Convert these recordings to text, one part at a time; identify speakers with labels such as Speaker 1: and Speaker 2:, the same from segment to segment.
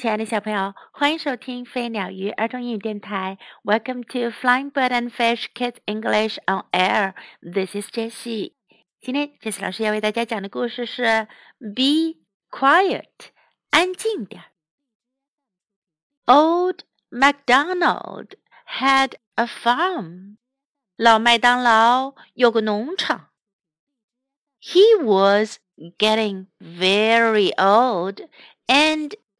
Speaker 1: 亲爱的小朋友，欢迎收听飞鸟鱼儿童英语电台。Welcome to Flying Bird and Fish Kids English on Air. This is Jessie. 今天 Jessie 老师要为大家讲的故事是 Be Quiet，安静点。Old MacDonald had a farm. 老麦当劳有个农场。He was getting very old and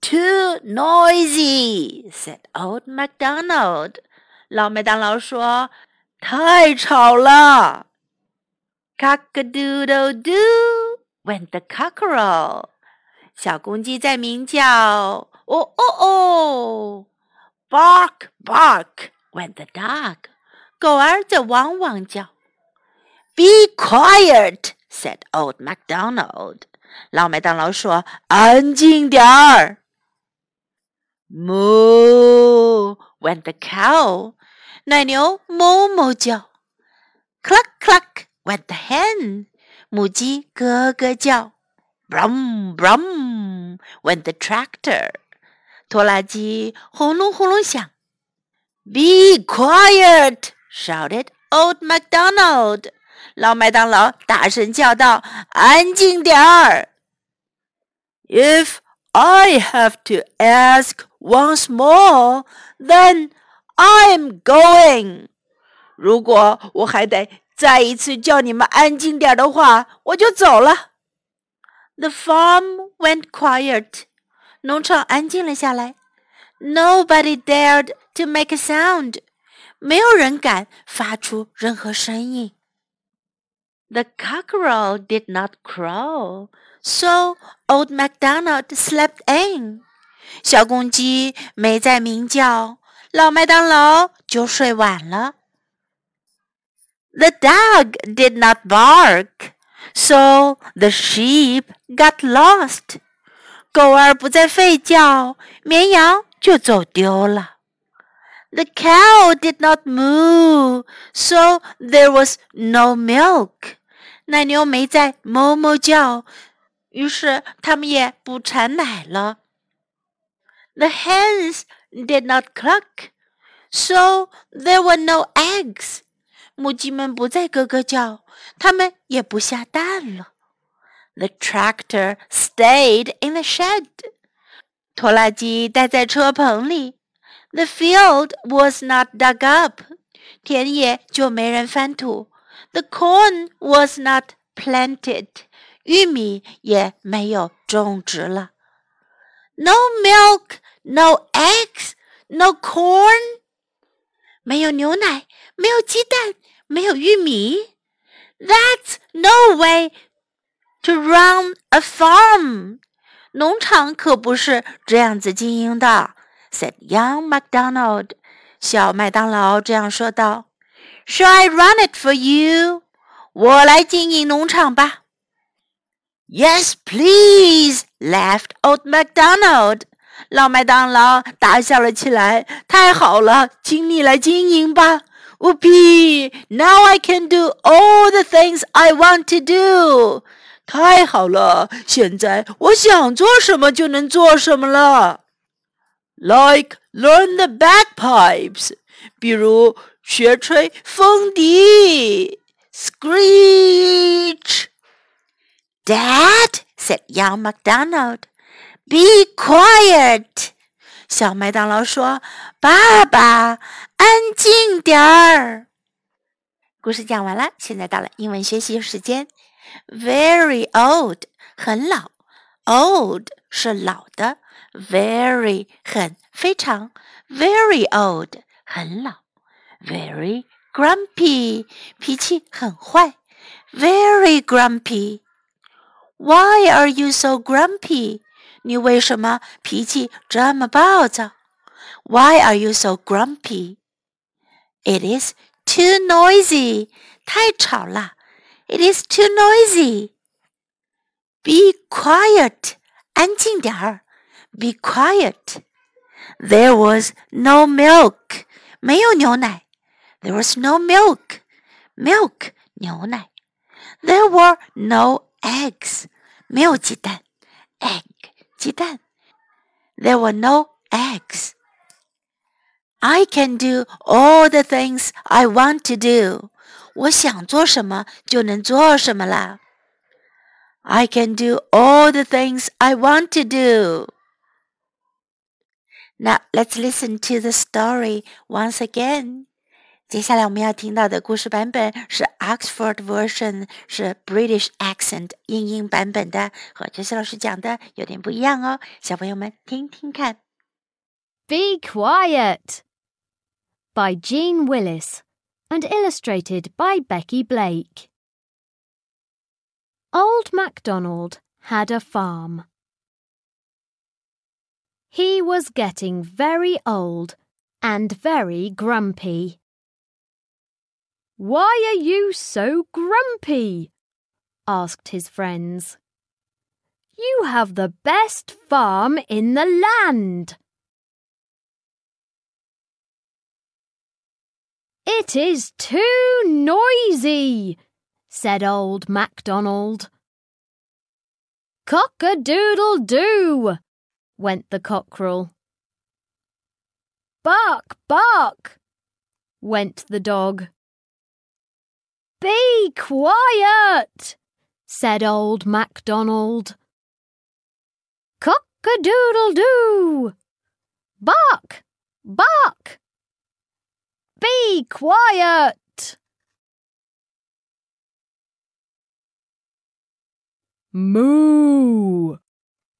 Speaker 1: too noisy," said old MacDonald. 老麦当劳说：“太吵了。” Cock-a-doodle-doo went the cockerel. 小公鸡在鸣叫。哦哦哦！Bark, bark went the dog. 狗儿在汪汪叫。Be quiet, said old MacDonald. 老麦当劳说：“安静点儿。” Moo went the cow. 奶牛哞哞叫。Cluck cluck went the hen. 母鸡咯咯叫。Brum brum went the tractor. 拖拉机轰隆轰隆响。Be quiet! shouted old MacDonald. 老麦当劳大声叫道：“安静点儿！” If I have to ask once more, then I'm going. 如果我还得再一次叫你们安静点的话，我就走了。The farm went quiet. 农场安静了下来。Nobody dared to make a sound. 没有人敢发出任何声音。the cockerel did not crow, so old MacDonald slept in. 小公鸡没再鸣叫，老麦当劳就睡晚了。The dog did not bark, so the sheep got lost. 狗儿不再吠叫，绵羊就走丢了。The cow did not moo, so there was no milk. 奶牛没再哞哞叫，于是它们也不产奶了。The hens did not cluck, so there were no eggs. 母鸡们不再咯咯叫，它们也不下蛋了。The tractor stayed in the shed. 拖拉机待在车棚里。The field was not dug up. 田野就没人翻土。The corn was not planted. 玉米也没有种植了。No milk, no eggs, no corn. 没有牛奶，没有鸡蛋，没有玉米。That's no way to run a farm. 农场可不是这样子经营的，said young MacDonald. 小麦当劳这样说道。Shall I run it for you？我来经营农场吧。Yes, please, laughed old MacDonald. 老麦当劳大笑了起来。太好了，请你来经营吧。Whoopee! Now I can do all the things I want to do. 太好了，现在我想做什么就能做什么了。Like learn the bagpipes，比如学吹风笛，screech。Dad said young MacDonald, "Be quiet." 小麦当劳说：“爸爸，安静点儿。”故事讲完了，现在到了英文学习时间。Very old，很老，old 是老的，very 很非常，very old 很老。very grumpy，脾气很坏，very grumpy。Why are you so grumpy？你为什么脾气这么暴躁？Why are you so grumpy? It is too noisy. 太吵了。It is too noisy. Be quiet. 安静点儿。Be quiet. There was no milk. 没有牛奶。There was no milk. Milk 牛奶。There were no eggs. 没有鸡蛋。Egg 鸡蛋。There were no eggs. I can do all the things I want to do. 我想做什么就能做什么啦。I can do all the things I want to do. Now let's listen to the story once again. 接下来我们要听到的故事版本是 Oxford version，是 British accent 英英版本的，和杰西老师讲的有点不一样哦。小朋友们听听看。
Speaker 2: Be quiet by Jean Willis and illustrated by Becky Blake. Old MacDonald had a farm. He was getting very old and very grumpy. Why are you so grumpy? asked his friends. You have the best farm in the land. It is too noisy, said old MacDonald. Cock a doodle doo, went the cockerel. Bark, bark, went the dog. Be quiet, said old MacDonald. Cock a doodle doo. Bark, bark. Be quiet. Moo,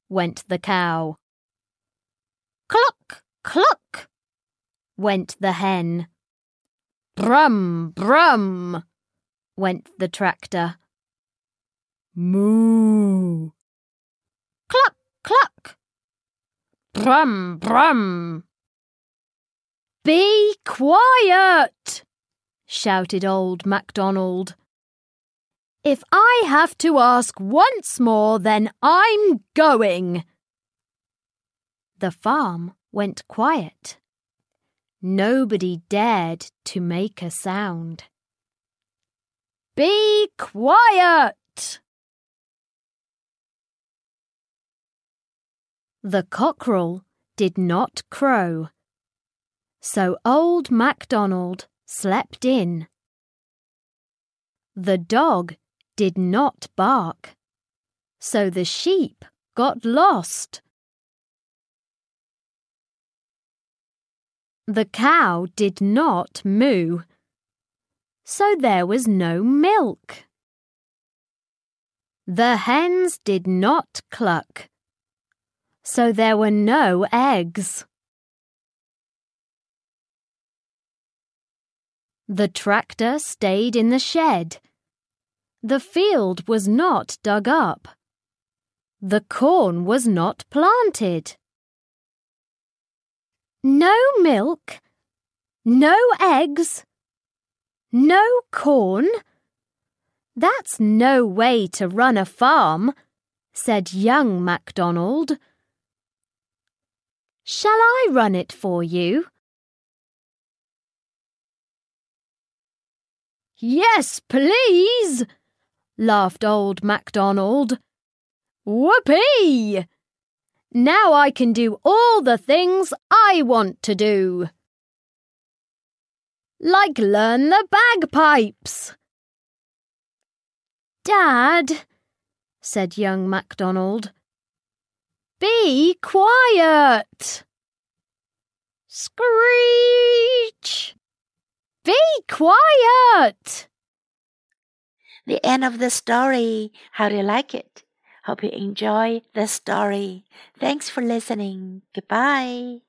Speaker 2: went the cow. Cluck, cluck, went the hen. Brum, brum, went the tractor. Moo. Cluck, cluck. Brum, brum. Be quiet, shouted old MacDonald. If I have to ask once more, then I'm going. The farm went quiet. Nobody dared to make a sound. Be quiet! The cockerel did not crow. So old MacDonald slept in. The dog did not bark. So the sheep got lost. The cow did not moo so there was no milk. The hens did not cluck, so there were no eggs. The tractor stayed in the shed. The field was not dug up. The corn was not planted. No milk, no eggs, no corn? That's no way to run a farm, said young MacDonald. Shall I run it for you? Yes, please, laughed old MacDonald. Whoopee! Now I can do all the things I want to do like learn the bagpipes. Dad, said young MacDonald, be quiet. Screech! Be quiet!
Speaker 1: The end of the story. How do you like it? Hope you enjoy the story. Thanks for listening. Goodbye.